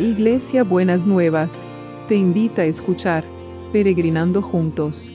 Iglesia Buenas Nuevas, te invita a escuchar Peregrinando Juntos.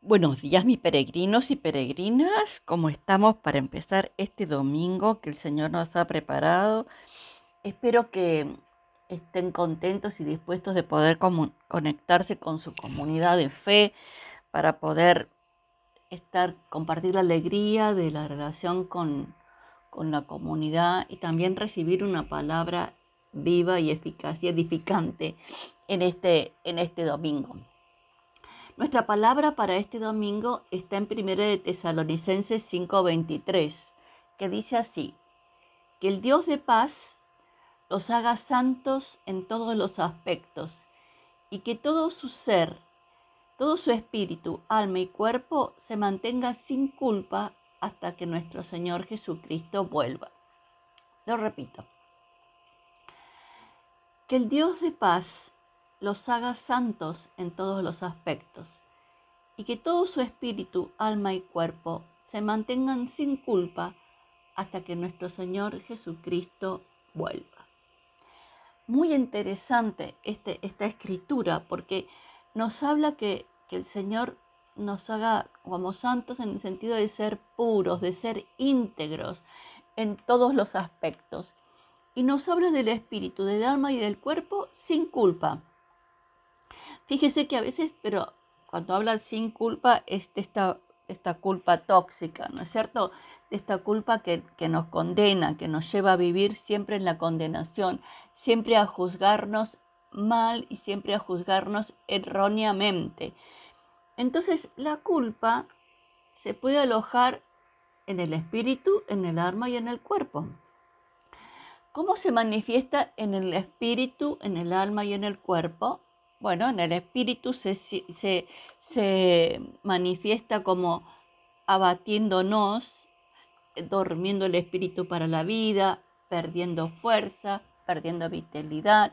Buenos días mis peregrinos y peregrinas, ¿cómo estamos para empezar este domingo que el Señor nos ha preparado? Espero que estén contentos y dispuestos de poder conectarse con su comunidad de fe para poder estar, compartir la alegría de la relación con, con la comunidad y también recibir una palabra viva y eficaz y edificante en este, en este domingo. Nuestra palabra para este domingo está en 1 de Tesalonicenses 5:23, que dice así: Que el Dios de paz los haga santos en todos los aspectos y que todo su ser, todo su espíritu, alma y cuerpo se mantenga sin culpa hasta que nuestro Señor Jesucristo vuelva. Lo repito. Que el Dios de paz los haga santos en todos los aspectos, y que todo su espíritu, alma y cuerpo se mantengan sin culpa hasta que nuestro Señor Jesucristo vuelva. Muy interesante este, esta escritura porque nos habla que, que el Señor nos haga como santos en el sentido de ser puros, de ser íntegros en todos los aspectos. Y nos habla del espíritu, del alma y del cuerpo sin culpa. Fíjese que a veces, pero cuando habla sin culpa, es esta, esta culpa tóxica, ¿no es cierto? Esta culpa que, que nos condena, que nos lleva a vivir siempre en la condenación, siempre a juzgarnos mal y siempre a juzgarnos erróneamente. Entonces la culpa se puede alojar en el espíritu, en el alma y en el cuerpo. ¿Cómo se manifiesta en el espíritu, en el alma y en el cuerpo? Bueno, en el espíritu se, se, manifiesta como abatiéndonos, durmiendo el espíritu para la vida, perdiendo fuerza, perdiendo vitalidad.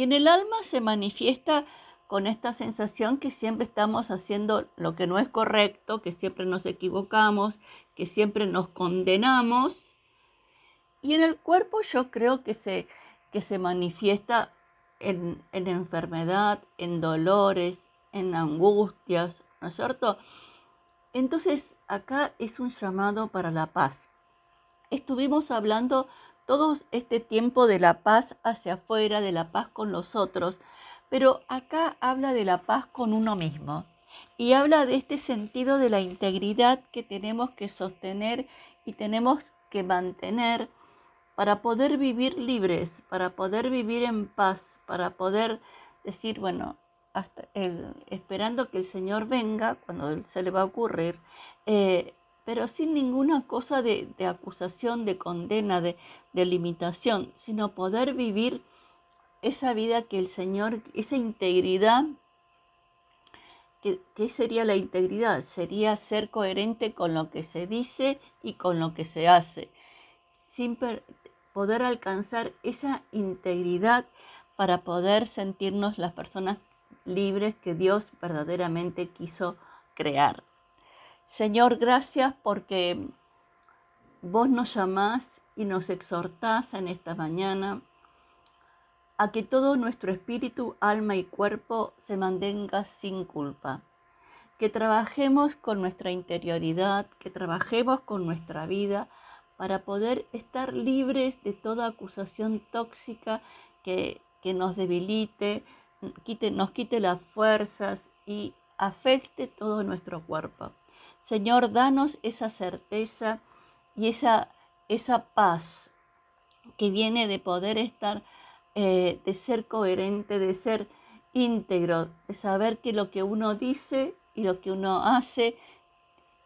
Y en el alma se manifiesta con esta sensación que siempre estamos haciendo lo que no es correcto, que siempre nos equivocamos, que siempre nos condenamos. Y en el cuerpo yo creo que se, que se manifiesta en, enfermedad, en dolores, en angustias, ¿no es cierto? Entonces, acá es un llamado para la paz. Estuvimos hablando todo este tiempo de la paz hacia afuera, de la paz con los otros, pero acá habla de la paz con uno mismo y habla de este sentido de la integridad que tenemos que sostener y tenemos que mantener para poder vivir libres, para poder vivir en paz, para poder decir, bueno, hasta esperando que el Señor venga, cuando se le va a ocurrir, eh, pero sin ninguna cosa de, acusación, de condena, de, limitación, sino poder vivir esa vida que el Señor, esa integridad, ¿qué sería la integridad? Sería ser coherente con lo que se dice y con lo que se hace, sin poder alcanzar esa integridad para poder sentirnos las personas libres que Dios verdaderamente quiso crear. Señor, gracias porque vos nos llamás y nos exhortás en esta mañana a que todo nuestro espíritu, alma y cuerpo se mantenga sin culpa. Que trabajemos con nuestra interioridad, que trabajemos con nuestra vida para poder estar libres de toda acusación tóxica que nos debilite, nos quite las fuerzas y afecte todo nuestro cuerpo. Señor, danos esa certeza y esa, esa paz que viene de poder estar, eh, de ser coherente, de ser íntegro, de saber que lo que uno dice y lo que uno hace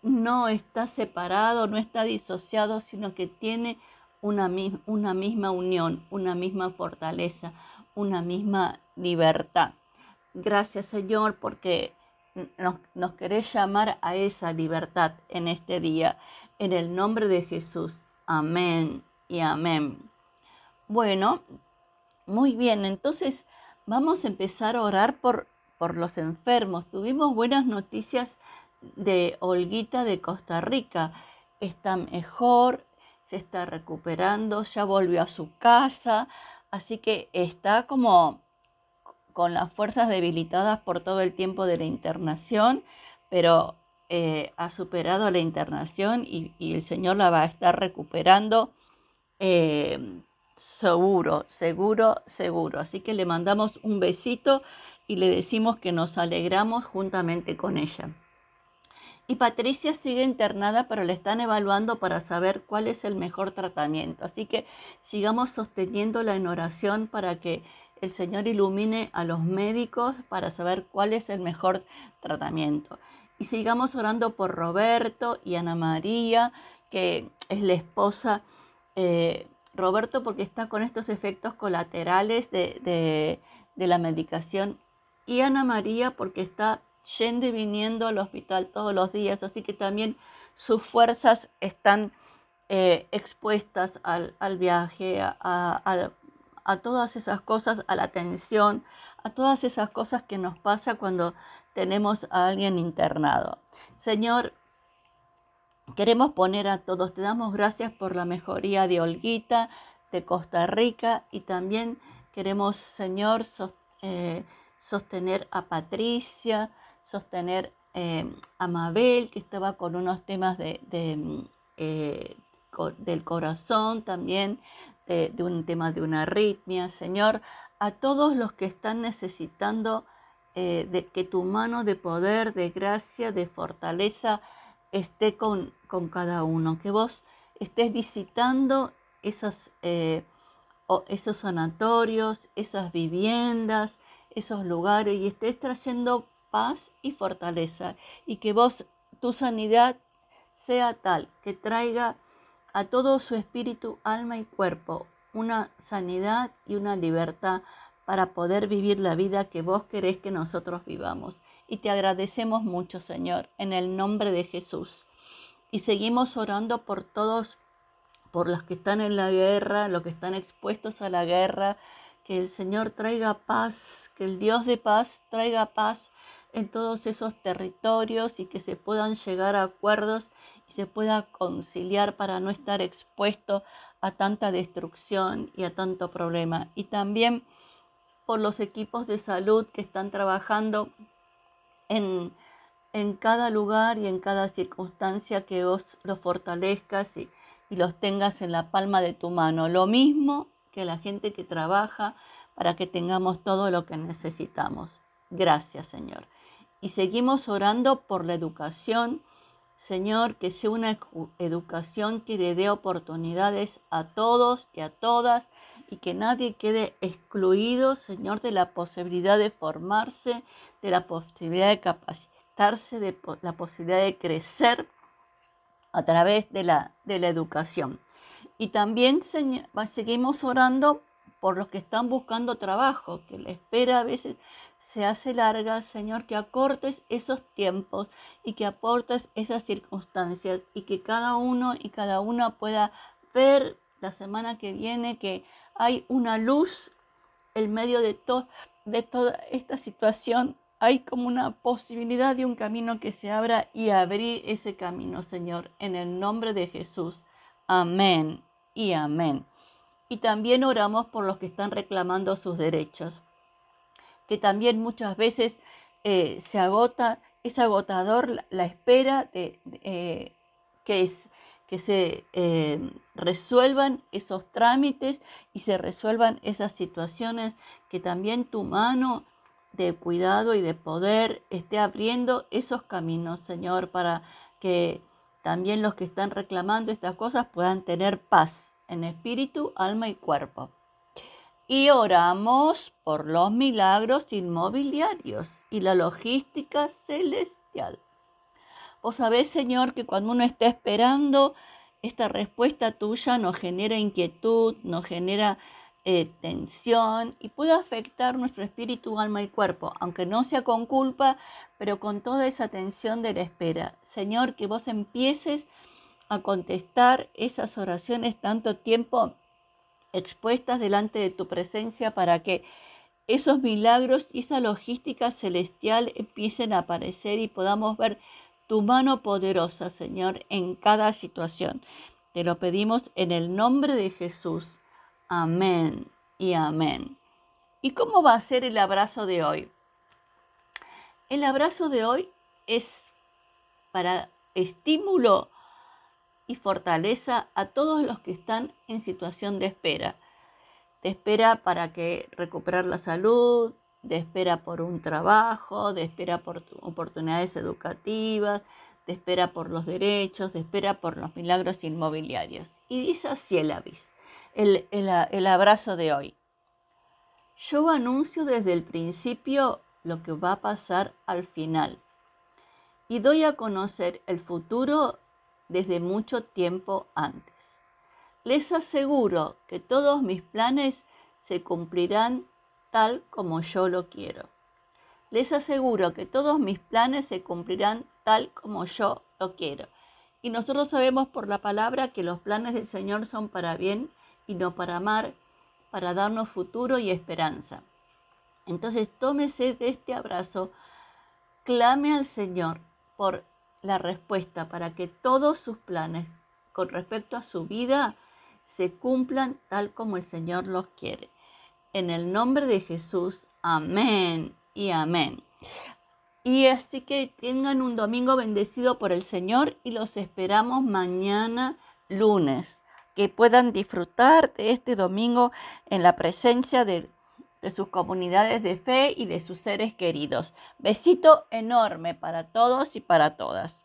no está separado, no está disociado, sino que tiene una, una misma unión, una misma fortaleza, una misma libertad. Gracias Señor porque nos, querés llamar a esa libertad en este día. En el nombre de Jesús. Amén y amén. Bueno, muy bien, entonces vamos a empezar a orar por, por los enfermos. Tuvimos buenas noticias de Olguita de Costa Rica. Está mejor, se está recuperando, ya volvió a su casa, así que está como con las fuerzas debilitadas por todo el tiempo de la internación, pero eh, ha superado la internación y, el Señor la va a estar recuperando eh, seguro, seguro, seguro. Así que le mandamos un besito y le decimos que nos alegramos juntamente con ella. Y Patricia sigue internada, pero la están evaluando para saber cuál es el mejor tratamiento. Así que sigamos sosteniéndola en oración para que el Señor ilumine a los médicos para saber cuál es el mejor tratamiento. Y sigamos orando por Roberto y Ana María, que es la esposa. Eh, Roberto porque está con estos efectos colaterales de, de la medicación. Y Ana María porque está yendo y viniendo al hospital todos los días, así que también sus fuerzas están eh, expuestas al, viaje, a, todas esas cosas, a la tensión, a todas esas cosas que nos pasa cuando tenemos a alguien internado. Señor, queremos poner a todos, te damos gracias por la mejoría de Olguita, de Costa Rica y también queremos, Señor, eh, sostener a Patricia, sostener eh, a Mabel, que estaba con unos temas de, eh, del corazón también, de, un tema de una arritmia, Señor, a todos los que están necesitando eh, de que tu mano de poder, de gracia, de fortaleza esté con, con cada uno, que vos estés visitando esos, esos sanatorios, esas viviendas, esos lugares y estés trayendo paz y fortaleza y que vos, tu sanidad sea tal que traiga a todo su espíritu, alma y cuerpo una sanidad y una libertad para poder vivir la vida que vos querés que nosotros vivamos. Y te agradecemos mucho, Señor, en el nombre de Jesús. Y seguimos orando por todos, por los que están en la guerra, los que están expuestos a la guerra, que el Señor traiga paz, que el Dios de paz traiga paz en todos esos territorios y que se puedan llegar a acuerdos se pueda conciliar para no estar expuesto a tanta destrucción y a tanto problema. Y también por los equipos de salud que están trabajando en, en cada lugar y en cada circunstancia que vos los fortalezcas y, y los tengas en la palma de tu mano. Lo mismo que la gente que trabaja para que tengamos todo lo que necesitamos. Gracias, Señor y seguimos orando por la educación. Señor, que sea una educación que le dé oportunidades a todos y a todas y que nadie quede excluido, Señor, de la posibilidad de formarse, de la posibilidad de capacitarse, de la posibilidad de crecer a través de la, de la educación. Y también señor, seguimos orando por los que están buscando trabajo, que la espera a veces se hace larga, Señor, que acortes esos tiempos y que aportes esas circunstancias y que cada uno y cada una pueda ver la semana que viene que hay una luz en medio de, de toda esta situación. Hay como una posibilidad de un camino que se abra y abrir ese camino, Señor, en el nombre de Jesús. Amén y amén. Y también oramos por los que están reclamando sus derechos que también muchas veces eh, se agota, es agotador la, espera de, eh, que, es, que se eh, resuelvan esos trámites y se resuelvan esas situaciones, que también tu mano de cuidado y de poder esté abriendo esos caminos, Señor, para que también los que están reclamando estas cosas puedan tener paz en espíritu, alma y cuerpo y oramos por los milagros inmobiliarios y la logística celestial. Vos sabés, Señor, que cuando uno está esperando, esta respuesta tuya nos genera inquietud, nos genera eh, tensión y puede afectar nuestro espíritu, alma y cuerpo, aunque no sea con culpa, pero con toda esa tensión de la espera. Señor, que vos empieces a contestar esas oraciones tanto tiempo expuestas delante de tu presencia para que esos milagros y esa logística celestial empiecen a aparecer y podamos ver tu mano poderosa, Señor, en cada situación. Te lo pedimos en el nombre de Jesús. Amén y amén. ¿Y cómo va a ser el abrazo de hoy? El abrazo de hoy es para estímulo y fortaleza a todos los que están en situación de espera. De espera para que recuperar la salud, de espera por un trabajo, de espera por oportunidades educativas, de espera por los derechos, de espera por los milagros inmobiliarios. Y dice así el, el, el abrazo de hoy. Yo anuncio desde el principio lo que va a pasar al final y doy a conocer el futuro desde mucho tiempo antes. Les aseguro que todos mis planes se cumplirán tal como yo lo quiero. Les aseguro que todos mis planes se cumplirán tal como yo lo quiero. Y nosotros sabemos por la palabra que los planes del Señor son para bien y no para amar, para darnos futuro y esperanza. Entonces tómese de este abrazo, clame al Señor por la respuesta para que todos sus planes con respecto a su vida se cumplan tal como el Señor los quiere. En el nombre de Jesús, amén y amén. Y así que tengan un domingo bendecido por el Señor y los esperamos mañana lunes. Que puedan disfrutar de este domingo en la presencia de, de sus comunidades de fe y de sus seres queridos. Besito enorme para todos y para todas.